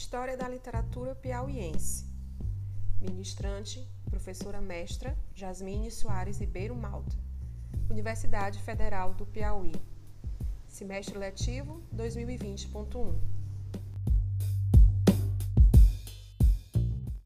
História da Literatura Piauiense. Ministrante, professora mestra Jasmine Soares Ribeiro Malta. Universidade Federal do Piauí. Semestre letivo 2020.1.